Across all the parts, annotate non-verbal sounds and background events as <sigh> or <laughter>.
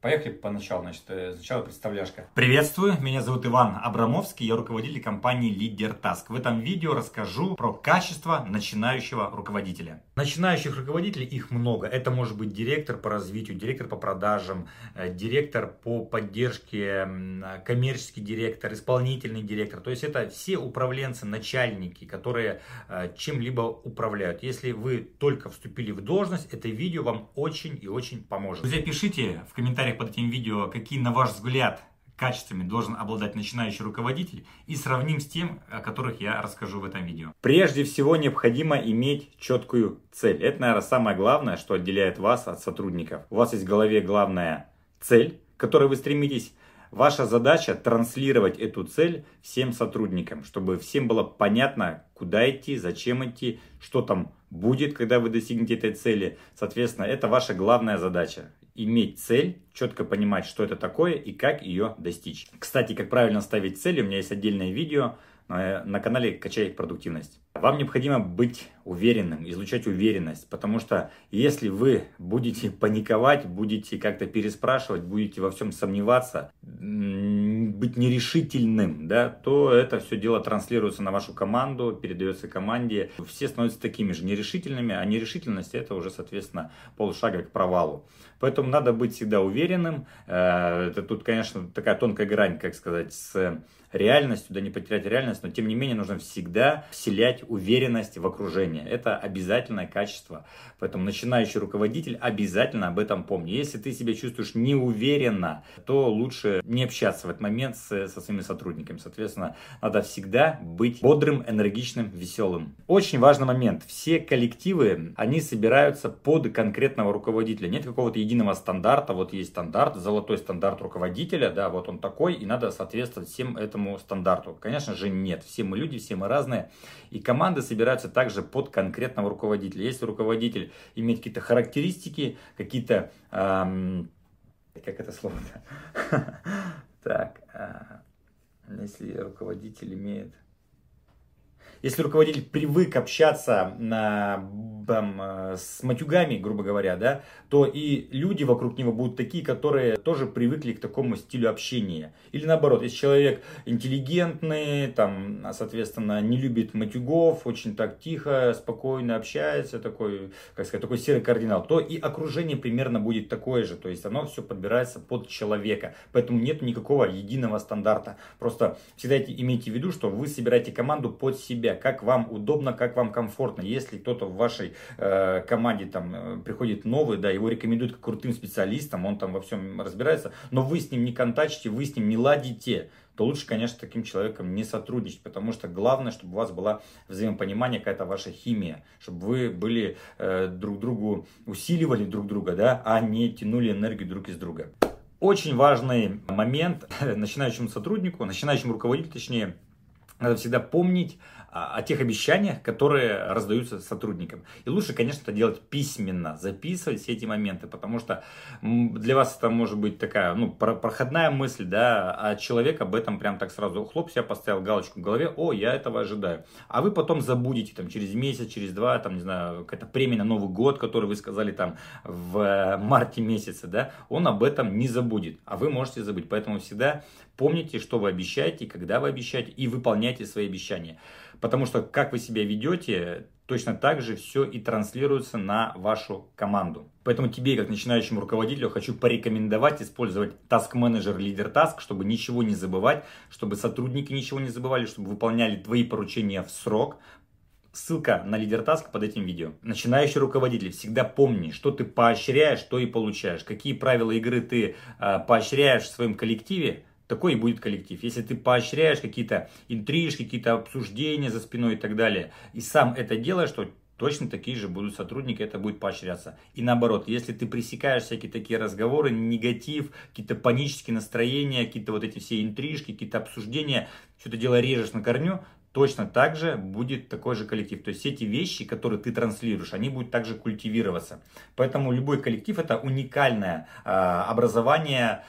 Поехали поначалу, значит, э, сначала представляшка. Приветствую, меня зовут Иван Абрамовский, я руководитель компании Leader Task. В этом видео расскажу про качество начинающего руководителя. Начинающих руководителей их много. Это может быть директор по развитию, директор по продажам, э, директор по поддержке, коммерческий директор, исполнительный директор. То есть это все управленцы, начальники, которые э, чем-либо управляют. Если вы только вступили в должность, это видео вам очень и очень поможет. Друзья, пишите в комментариях комментариях под этим видео, какие, на ваш взгляд, качествами должен обладать начинающий руководитель и сравним с тем, о которых я расскажу в этом видео. Прежде всего необходимо иметь четкую цель. Это, наверное, самое главное, что отделяет вас от сотрудников. У вас есть в голове главная цель, к которой вы стремитесь. Ваша задача транслировать эту цель всем сотрудникам, чтобы всем было понятно, куда идти, зачем идти, что там будет, когда вы достигнете этой цели. Соответственно, это ваша главная задача иметь цель, четко понимать, что это такое и как ее достичь. Кстати, как правильно ставить цели, у меня есть отдельное видео на канале «Качай продуктивность». Вам необходимо быть уверенным, излучать уверенность, потому что если вы будете паниковать, будете как-то переспрашивать, будете во всем сомневаться, быть нерешительным, да, то это все дело транслируется на вашу команду, передается команде. Все становятся такими же нерешительными, а нерешительность это уже, соответственно, полшага к провалу. Поэтому надо быть всегда уверенным. Э, это тут, конечно, такая тонкая грань, как сказать, с реальностью, да не потерять реальность, но тем не менее нужно всегда вселять уверенность в окружение. Это обязательное качество. Поэтому начинающий руководитель обязательно об этом помни. Если ты себя чувствуешь неуверенно, то лучше не общаться в этот момент с, со своими сотрудниками. Соответственно, надо всегда быть бодрым, энергичным, веселым. Очень важный момент. Все коллективы, они собираются под конкретного руководителя. Нет какого-то единого стандарта. Вот есть стандарт, золотой стандарт руководителя, да, вот он такой, и надо соответствовать всем этому стандарту. Конечно же, нет. Все мы люди, все мы разные. И команды собираются также под конкретного руководителя. Если руководитель имеет какие-то характеристики, какие-то... Эм, как это слово <laughs> Так, э, если руководитель имеет если руководитель привык общаться на, там, э, с матюгами, грубо говоря, да, то и люди вокруг него будут такие, которые тоже привыкли к такому стилю общения. Или наоборот, если человек интеллигентный, там, соответственно, не любит матюгов, очень так тихо, спокойно общается, такой, как сказать, такой серый кардинал, то и окружение примерно будет такое же. То есть оно все подбирается под человека. Поэтому нет никакого единого стандарта. Просто всегда имейте в виду, что вы собираете команду под себя, как вам удобно, как вам комфортно. Если кто-то в вашей э, команде там э, приходит новый, да, его рекомендуют к крутым специалистам, он там во всем разбирается, но вы с ним не контачите, вы с ним не ладите, то лучше, конечно, с таким человеком не сотрудничать, потому что главное, чтобы у вас была взаимопонимание, какая-то ваша химия, чтобы вы были э, друг другу, усиливали друг друга, да, а не тянули энергию друг из друга. Очень важный момент <laughs> начинающему сотруднику, начинающему руководителю, точнее, надо всегда помнить о тех обещаниях, которые раздаются сотрудникам. И лучше, конечно, это делать письменно, записывать все эти моменты, потому что для вас это может быть такая, ну, проходная мысль, да, а человек об этом прям так сразу, хлоп, себя поставил галочку в голове, о, я этого ожидаю. А вы потом забудете, там, через месяц, через два, там, не знаю, какая-то премия на Новый год, который вы сказали там в марте месяце, да, он об этом не забудет, а вы можете забыть. Поэтому всегда помните, что вы обещаете, когда вы обещаете, и выполняйте свои обещания. Потому что как вы себя ведете, точно так же все и транслируется на вашу команду. Поэтому тебе, как начинающему руководителю, хочу порекомендовать использовать Task Manager Leader Task, чтобы ничего не забывать, чтобы сотрудники ничего не забывали, чтобы выполняли твои поручения в срок. Ссылка на Leader Task под этим видео. Начинающий руководитель, всегда помни, что ты поощряешь, то и получаешь. Какие правила игры ты э, поощряешь в своем коллективе, такой и будет коллектив. Если ты поощряешь какие-то интрижки, какие-то обсуждения за спиной и так далее, и сам это делаешь, то точно такие же будут сотрудники, это будет поощряться. И наоборот, если ты пресекаешь всякие такие разговоры, негатив, какие-то панические настроения, какие-то вот эти все интрижки, какие-то обсуждения, это дело режешь на корню, точно так же будет такой же коллектив. То есть все эти вещи, которые ты транслируешь, они будут также культивироваться. Поэтому любой коллектив это уникальное э, образование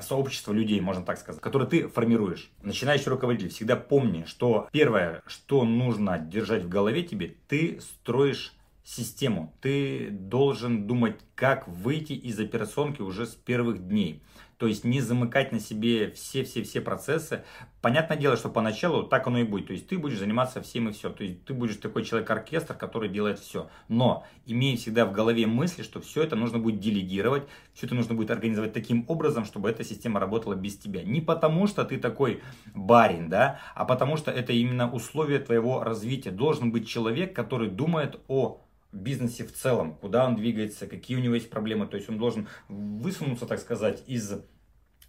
сообщества людей, можно так сказать, которое ты формируешь. Начинающий руководитель, всегда помни, что первое, что нужно держать в голове тебе, ты строишь систему. Ты должен думать, как выйти из операционки уже с первых дней. То есть не замыкать на себе все-все-все процессы. Понятное дело, что поначалу так оно и будет. То есть ты будешь заниматься всем и все. То есть ты будешь такой человек-оркестр, который делает все. Но имея всегда в голове мысли, что все это нужно будет делегировать, все это нужно будет организовать таким образом, чтобы эта система работала без тебя. Не потому, что ты такой барин, да, а потому что это именно условие твоего развития. Должен быть человек, который думает о бизнесе в целом, куда он двигается, какие у него есть проблемы. То есть он должен высунуться, так сказать, из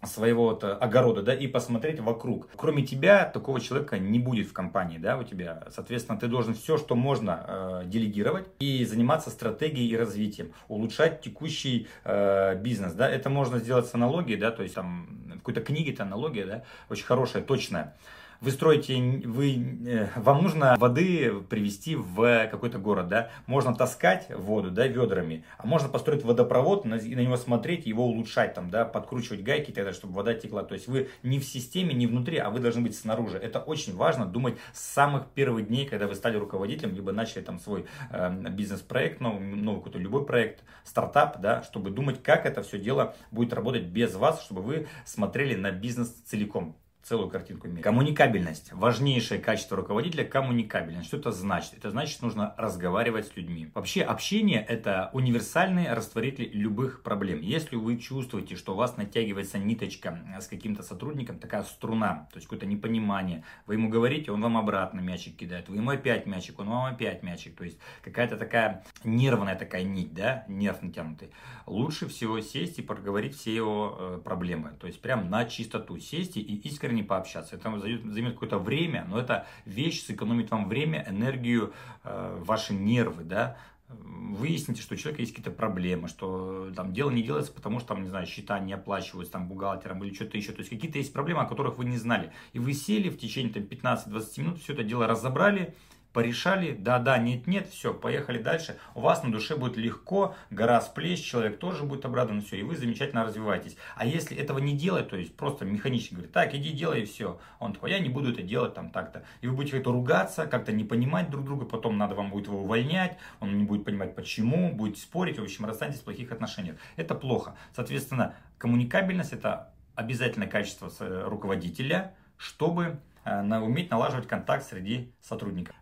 своего вот огорода, да, и посмотреть вокруг. Кроме тебя, такого человека не будет в компании, да, у тебя. Соответственно, ты должен все, что можно, э, делегировать и заниматься стратегией и развитием, улучшать текущий э, бизнес, да. Это можно сделать с аналогией, да, то есть там в какой-то книге это аналогия, да, очень хорошая, точная вы строите, вы, э, вам нужно воды привезти в какой-то город, да, можно таскать воду, да, ведрами, а можно построить водопровод и на него смотреть, его улучшать, там, да, подкручивать гайки тогда, чтобы вода текла, то есть вы не в системе, не внутри, а вы должны быть снаружи, это очень важно думать с самых первых дней, когда вы стали руководителем, либо начали там свой э, бизнес-проект, новый, новый какой-то любой проект, стартап, да, чтобы думать, как это все дело будет работать без вас, чтобы вы смотрели на бизнес целиком целую картинку мира. Коммуникабельность. Важнейшее качество руководителя – коммуникабельность. Что это значит? Это значит, нужно разговаривать с людьми. Вообще, общение – это универсальный растворитель любых проблем. Если вы чувствуете, что у вас натягивается ниточка с каким-то сотрудником, такая струна, то есть какое-то непонимание, вы ему говорите, он вам обратно мячик кидает, вы ему опять мячик, он вам опять мячик. То есть какая-то такая нервная такая нить, да, нерв натянутый. Лучше всего сесть и проговорить все его э, проблемы. То есть прям на чистоту сесть и искренне не пообщаться. Это займет какое-то время, но эта вещь сэкономит вам время, энергию, э, ваши нервы, да, выясните, что у человека есть какие-то проблемы, что там дело не делается, потому что там, не знаю, счета не оплачиваются там бухгалтером или что-то еще. То есть какие-то есть проблемы, о которых вы не знали. И вы сели в течение там 15-20 минут, все это дело разобрали, порешали, да-да, нет-нет, все, поехали дальше. У вас на душе будет легко, гора с плеч, человек тоже будет обрадован, все, и вы замечательно развиваетесь. А если этого не делать, то есть просто механически говорит, так, иди делай и все. Он такой, я не буду это делать там так-то. И вы будете как-то ругаться, как-то не понимать друг друга, потом надо вам будет его увольнять, он не будет понимать почему, будете спорить, в общем, расстанетесь в плохих отношениях. Это плохо. Соответственно, коммуникабельность это обязательное качество руководителя, чтобы э, уметь налаживать контакт среди сотрудников.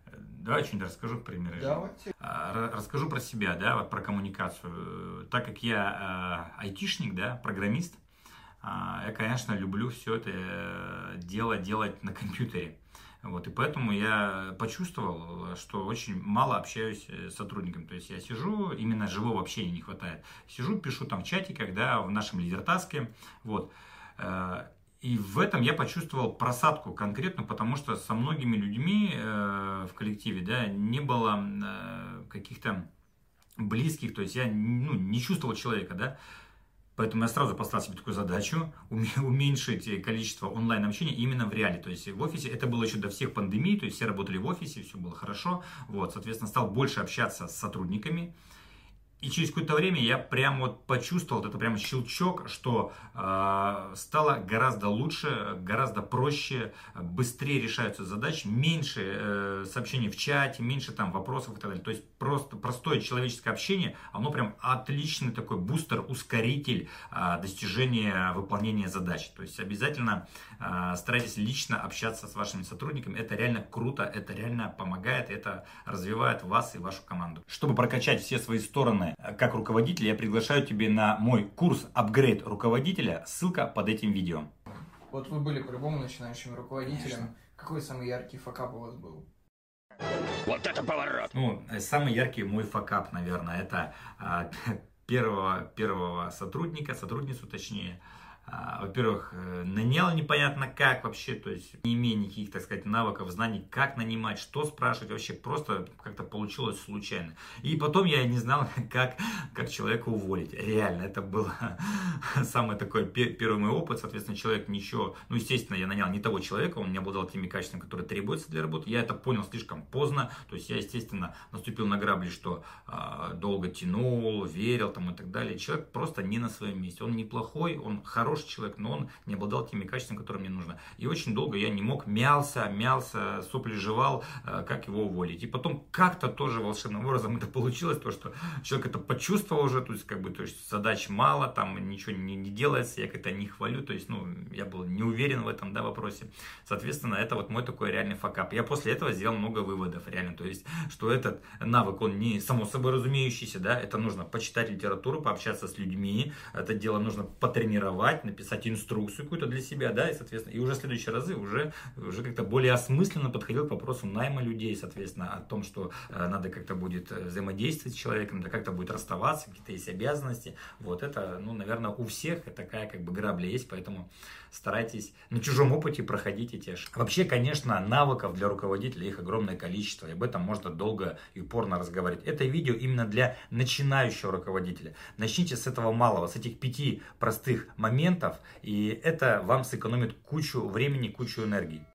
Давай что-нибудь расскажу примеры. Давайте. А, расскажу про себя, да, вот про коммуникацию. Так как я э, айтишник, да, программист, э, я, конечно, люблю все это э, дело делать на компьютере. Вот, и поэтому я почувствовал, что очень мало общаюсь с сотрудниками. То есть я сижу, именно живого общения не хватает. Сижу, пишу там в чате, когда в нашем лидертаске. Вот. И в этом я почувствовал просадку конкретно, потому что со многими людьми э, в коллективе да, не было э, каких-то близких, то есть я ну, не чувствовал человека, да, Поэтому я сразу поставил себе такую задачу <laughs> уменьшить количество онлайн-общения именно в реале. То есть в офисе это было еще до всех пандемий, то есть все работали в офисе, все было хорошо. Вот, соответственно, стал больше общаться с сотрудниками. И через какое-то время я прям вот почувствовал, это прям щелчок, что э, стало гораздо лучше, гораздо проще, быстрее решаются задачи, меньше э, сообщений в чате, меньше там вопросов и так далее. То есть просто простое человеческое общение, оно прям отличный такой бустер, ускоритель э, достижения выполнения задач. То есть обязательно э, старайтесь лично общаться с вашими сотрудниками. Это реально круто, это реально помогает, это развивает вас и вашу команду. Чтобы прокачать все свои стороны стороны, как руководитель, я приглашаю тебя на мой курс апгрейд руководителя. Ссылка под этим видео. Вот вы были по-любому начинающим руководителем. Конечно. Какой самый яркий факап у вас был? Вот это поворот! Ну, самый яркий мой факап, наверное, это а, <laughs> первого, первого сотрудника, сотрудницу точнее, во-первых, э, нанял непонятно как вообще, то есть не имея никаких, так сказать, навыков, знаний, как нанимать, что спрашивать, вообще просто как-то получилось случайно. И потом я не знал, <laughs> как, как человека уволить. Реально, это был <laughs> самый такой первый мой опыт, соответственно, человек ничего, ну, естественно, я нанял не того человека, он не обладал теми качествами, которые требуются для работы. Я это понял слишком поздно, то есть я, естественно, наступил на грабли, что э, долго тянул, верил там и так далее. Человек просто не на своем месте, он неплохой, он хороший, хороший человек, но он не обладал теми качествами, которые мне нужно. И очень долго я не мог, мялся, мялся, сопли жевал, э, как его уволить. И потом как-то тоже волшебным образом это получилось, то, что человек это почувствовал уже, то есть, как бы, то есть, задач мало, там ничего не, не делается, я как-то не хвалю, то есть, ну, я был не уверен в этом, да, вопросе. Соответственно, это вот мой такой реальный факап. Я после этого сделал много выводов, реально, то есть, что этот навык, он не само собой разумеющийся, да, это нужно почитать литературу, пообщаться с людьми, это дело нужно потренировать, написать инструкцию какую-то для себя, да, и, соответственно, и уже в следующие разы уже, уже как-то более осмысленно подходил к вопросу найма людей, соответственно, о том, что э, надо как-то будет э, взаимодействовать с человеком, надо как-то будет расставаться, какие-то есть обязанности, вот это, ну, наверное, у всех такая как бы грабля есть, поэтому старайтесь на чужом опыте проходить эти ошибки. Вообще, конечно, навыков для руководителя их огромное количество, и об этом можно долго и упорно разговаривать. Это видео именно для начинающего руководителя. Начните с этого малого, с этих пяти простых моментов, и это вам сэкономит кучу времени, кучу энергии.